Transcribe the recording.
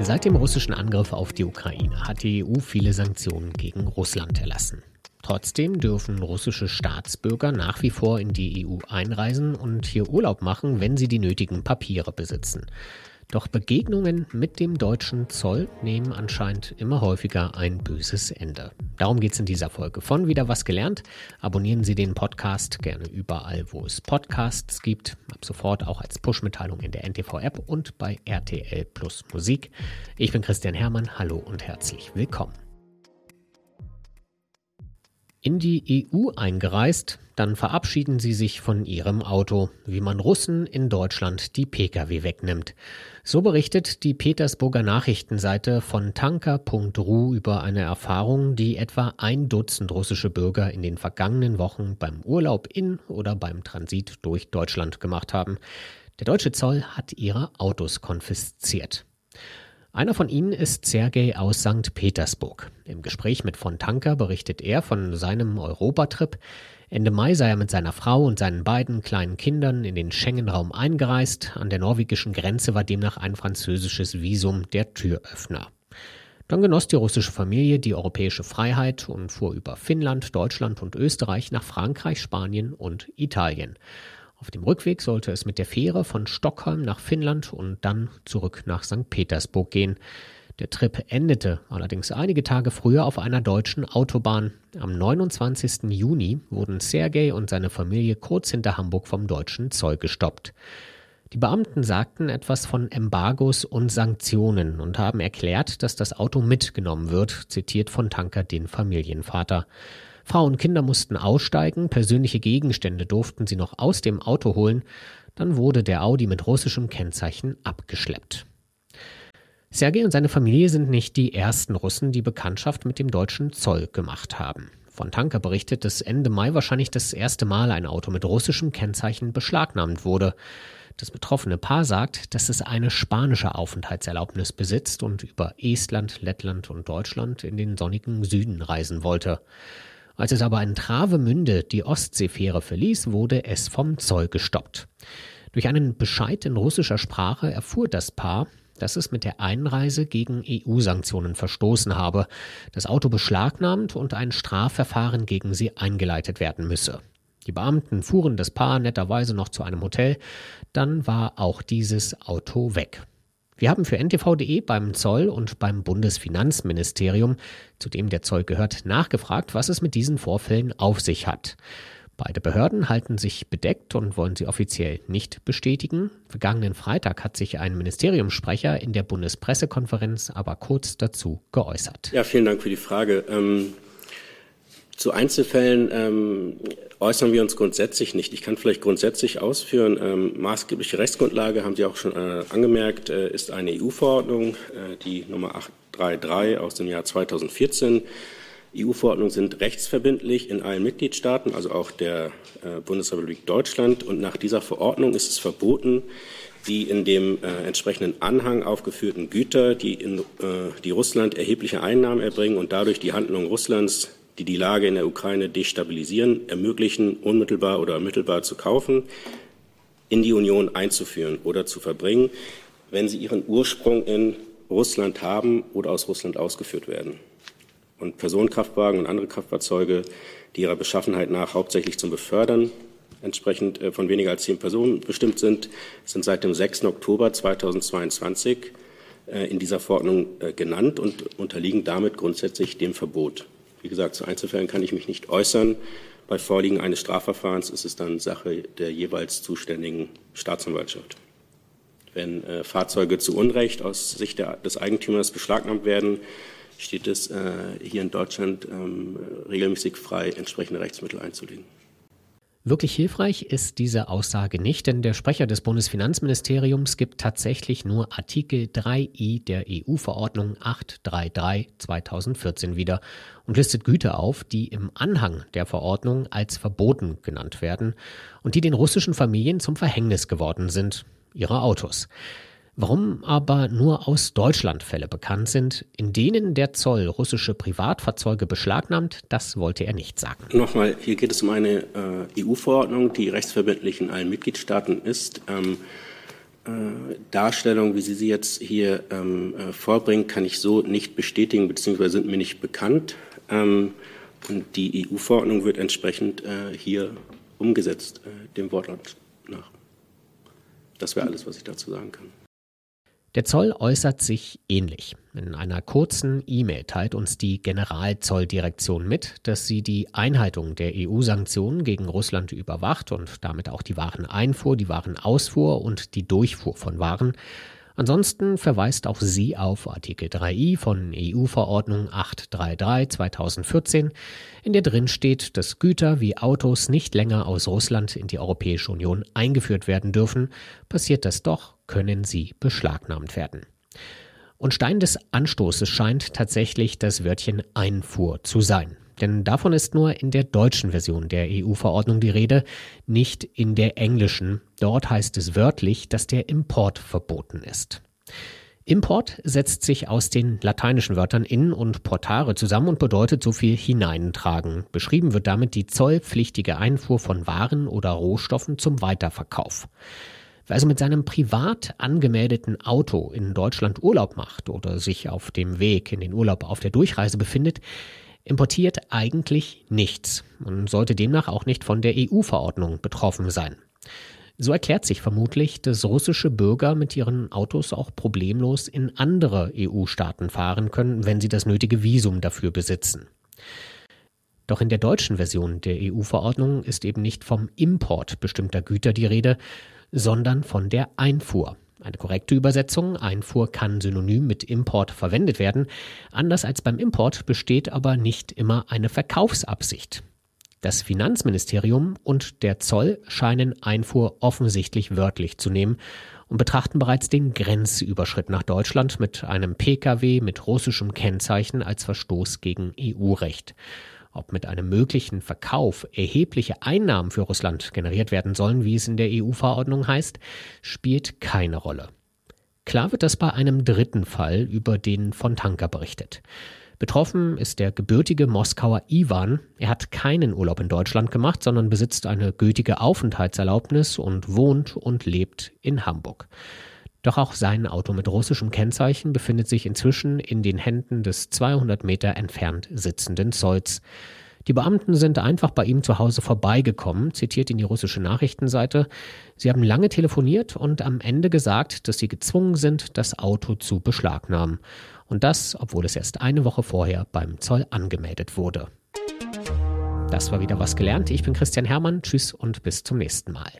Seit dem russischen Angriff auf die Ukraine hat die EU viele Sanktionen gegen Russland erlassen. Trotzdem dürfen russische Staatsbürger nach wie vor in die EU einreisen und hier Urlaub machen, wenn sie die nötigen Papiere besitzen. Doch Begegnungen mit dem deutschen Zoll nehmen anscheinend immer häufiger ein böses Ende. Darum geht es in dieser Folge von Wieder was gelernt. Abonnieren Sie den Podcast gerne überall, wo es Podcasts gibt. Ab sofort auch als Push-Mitteilung in der NTV-App und bei RTL Plus Musik. Ich bin Christian Hermann. Hallo und herzlich willkommen in die EU eingereist, dann verabschieden sie sich von ihrem Auto, wie man Russen in Deutschland die Pkw wegnimmt. So berichtet die Petersburger Nachrichtenseite von tanker.ru über eine Erfahrung, die etwa ein Dutzend russische Bürger in den vergangenen Wochen beim Urlaub in oder beim Transit durch Deutschland gemacht haben. Der deutsche Zoll hat ihre Autos konfisziert. Einer von ihnen ist Sergei aus St. Petersburg. Im Gespräch mit von Tanker berichtet er von seinem Europatrip. Ende Mai sei er mit seiner Frau und seinen beiden kleinen Kindern in den Schengen-Raum eingereist. An der norwegischen Grenze war demnach ein französisches Visum der Türöffner. Dann genoss die russische Familie die europäische Freiheit und fuhr über Finnland, Deutschland und Österreich nach Frankreich, Spanien und Italien. Auf dem Rückweg sollte es mit der Fähre von Stockholm nach Finnland und dann zurück nach St. Petersburg gehen. Der Trip endete allerdings einige Tage früher auf einer deutschen Autobahn. Am 29. Juni wurden Sergei und seine Familie kurz hinter Hamburg vom deutschen Zoll gestoppt. Die Beamten sagten etwas von Embargos und Sanktionen und haben erklärt, dass das Auto mitgenommen wird, zitiert von Tanker den Familienvater. Frau und Kinder mussten aussteigen, persönliche Gegenstände durften sie noch aus dem Auto holen, dann wurde der Audi mit russischem Kennzeichen abgeschleppt. Sergei und seine Familie sind nicht die ersten Russen, die Bekanntschaft mit dem deutschen Zoll gemacht haben. Von Tanker berichtet, dass Ende Mai wahrscheinlich das erste Mal ein Auto mit russischem Kennzeichen beschlagnahmt wurde. Das betroffene Paar sagt, dass es eine spanische Aufenthaltserlaubnis besitzt und über Estland, Lettland und Deutschland in den sonnigen Süden reisen wollte. Als es aber in Travemünde die Ostseefähre verließ, wurde es vom Zoll gestoppt. Durch einen Bescheid in russischer Sprache erfuhr das Paar, dass es mit der Einreise gegen EU-Sanktionen verstoßen habe, das Auto beschlagnahmt und ein Strafverfahren gegen sie eingeleitet werden müsse. Die Beamten fuhren das Paar netterweise noch zu einem Hotel, dann war auch dieses Auto weg. Wir haben für ntv.de beim Zoll und beim Bundesfinanzministerium, zu dem der Zoll gehört, nachgefragt, was es mit diesen Vorfällen auf sich hat. Beide Behörden halten sich bedeckt und wollen sie offiziell nicht bestätigen. Vergangenen Freitag hat sich ein Ministeriumssprecher in der Bundespressekonferenz aber kurz dazu geäußert. Ja, vielen Dank für die Frage. Ähm, zu Einzelfällen ähm, äußern wir uns grundsätzlich nicht. Ich kann vielleicht grundsätzlich ausführen, ähm, maßgebliche Rechtsgrundlage, haben Sie auch schon äh, angemerkt, äh, ist eine EU-Verordnung, äh, die Nummer 833 aus dem Jahr 2014. EU-Verordnungen sind rechtsverbindlich in allen Mitgliedstaaten, also auch der äh, Bundesrepublik Deutschland. Und nach dieser Verordnung ist es verboten, die in dem äh, entsprechenden Anhang aufgeführten Güter, die, in, äh, die Russland erhebliche Einnahmen erbringen und dadurch die Handlung Russlands die die Lage in der Ukraine destabilisieren, ermöglichen, unmittelbar oder mittelbar zu kaufen, in die Union einzuführen oder zu verbringen, wenn sie ihren Ursprung in Russland haben oder aus Russland ausgeführt werden. Und Personenkraftwagen und andere Kraftfahrzeuge, die ihrer Beschaffenheit nach hauptsächlich zum Befördern entsprechend äh, von weniger als zehn Personen bestimmt sind, sind seit dem 6. Oktober 2022 äh, in dieser Verordnung äh, genannt und unterliegen damit grundsätzlich dem Verbot. Wie gesagt, zu Einzelfällen kann ich mich nicht äußern. Bei Vorliegen eines Strafverfahrens ist es dann Sache der jeweils zuständigen Staatsanwaltschaft. Wenn Fahrzeuge zu Unrecht aus Sicht der, des Eigentümers beschlagnahmt werden, steht es äh, hier in Deutschland ähm, regelmäßig frei, entsprechende Rechtsmittel einzulegen. Wirklich hilfreich ist diese Aussage nicht, denn der Sprecher des Bundesfinanzministeriums gibt tatsächlich nur Artikel 3i der EU-Verordnung 833 2014 wieder und listet Güter auf, die im Anhang der Verordnung als verboten genannt werden und die den russischen Familien zum Verhängnis geworden sind, ihre Autos. Warum aber nur aus Deutschland Fälle bekannt sind, in denen der Zoll russische Privatfahrzeuge beschlagnahmt, das wollte er nicht sagen. Nochmal, hier geht es um eine äh, EU-Verordnung, die rechtsverbindlich in allen Mitgliedstaaten ist. Ähm, äh, Darstellung, wie Sie sie jetzt hier ähm, äh, vorbringen, kann ich so nicht bestätigen, beziehungsweise sind mir nicht bekannt. Ähm, und die EU-Verordnung wird entsprechend äh, hier umgesetzt, äh, dem Wortlaut nach. Das wäre alles, was ich dazu sagen kann. Der Zoll äußert sich ähnlich. In einer kurzen E-Mail teilt uns die Generalzolldirektion mit, dass sie die Einhaltung der EU-Sanktionen gegen Russland überwacht und damit auch die Wareneinfuhr, die Warenausfuhr und die Durchfuhr von Waren. Ansonsten verweist auch sie auf Artikel 3i von EU-Verordnung 833 2014, in der drin steht, dass Güter wie Autos nicht länger aus Russland in die Europäische Union eingeführt werden dürfen. Passiert das doch, können sie beschlagnahmt werden. Und Stein des Anstoßes scheint tatsächlich das Wörtchen Einfuhr zu sein. Denn davon ist nur in der deutschen Version der EU-Verordnung die Rede, nicht in der englischen. Dort heißt es wörtlich, dass der Import verboten ist. Import setzt sich aus den lateinischen Wörtern in und portare zusammen und bedeutet so viel hineintragen. Beschrieben wird damit die zollpflichtige Einfuhr von Waren oder Rohstoffen zum Weiterverkauf. Wer also mit seinem privat angemeldeten Auto in Deutschland Urlaub macht oder sich auf dem Weg in den Urlaub auf der Durchreise befindet, importiert eigentlich nichts und sollte demnach auch nicht von der EU-Verordnung betroffen sein. So erklärt sich vermutlich, dass russische Bürger mit ihren Autos auch problemlos in andere EU-Staaten fahren können, wenn sie das nötige Visum dafür besitzen. Doch in der deutschen Version der EU-Verordnung ist eben nicht vom Import bestimmter Güter die Rede, sondern von der Einfuhr. Eine korrekte Übersetzung, Einfuhr kann synonym mit Import verwendet werden. Anders als beim Import besteht aber nicht immer eine Verkaufsabsicht. Das Finanzministerium und der Zoll scheinen Einfuhr offensichtlich wörtlich zu nehmen und betrachten bereits den Grenzüberschritt nach Deutschland mit einem Pkw mit russischem Kennzeichen als Verstoß gegen EU-Recht. Ob mit einem möglichen Verkauf erhebliche Einnahmen für Russland generiert werden sollen, wie es in der EU-Verordnung heißt, spielt keine Rolle. Klar wird das bei einem dritten Fall, über den von Tanker berichtet. Betroffen ist der gebürtige Moskauer Ivan. Er hat keinen Urlaub in Deutschland gemacht, sondern besitzt eine gültige Aufenthaltserlaubnis und wohnt und lebt in Hamburg. Doch auch sein Auto mit russischem Kennzeichen befindet sich inzwischen in den Händen des 200 Meter entfernt sitzenden Zolls. Die Beamten sind einfach bei ihm zu Hause vorbeigekommen, zitiert ihn die russische Nachrichtenseite. Sie haben lange telefoniert und am Ende gesagt, dass sie gezwungen sind, das Auto zu beschlagnahmen. Und das, obwohl es erst eine Woche vorher beim Zoll angemeldet wurde. Das war wieder was gelernt. Ich bin Christian Hermann. Tschüss und bis zum nächsten Mal.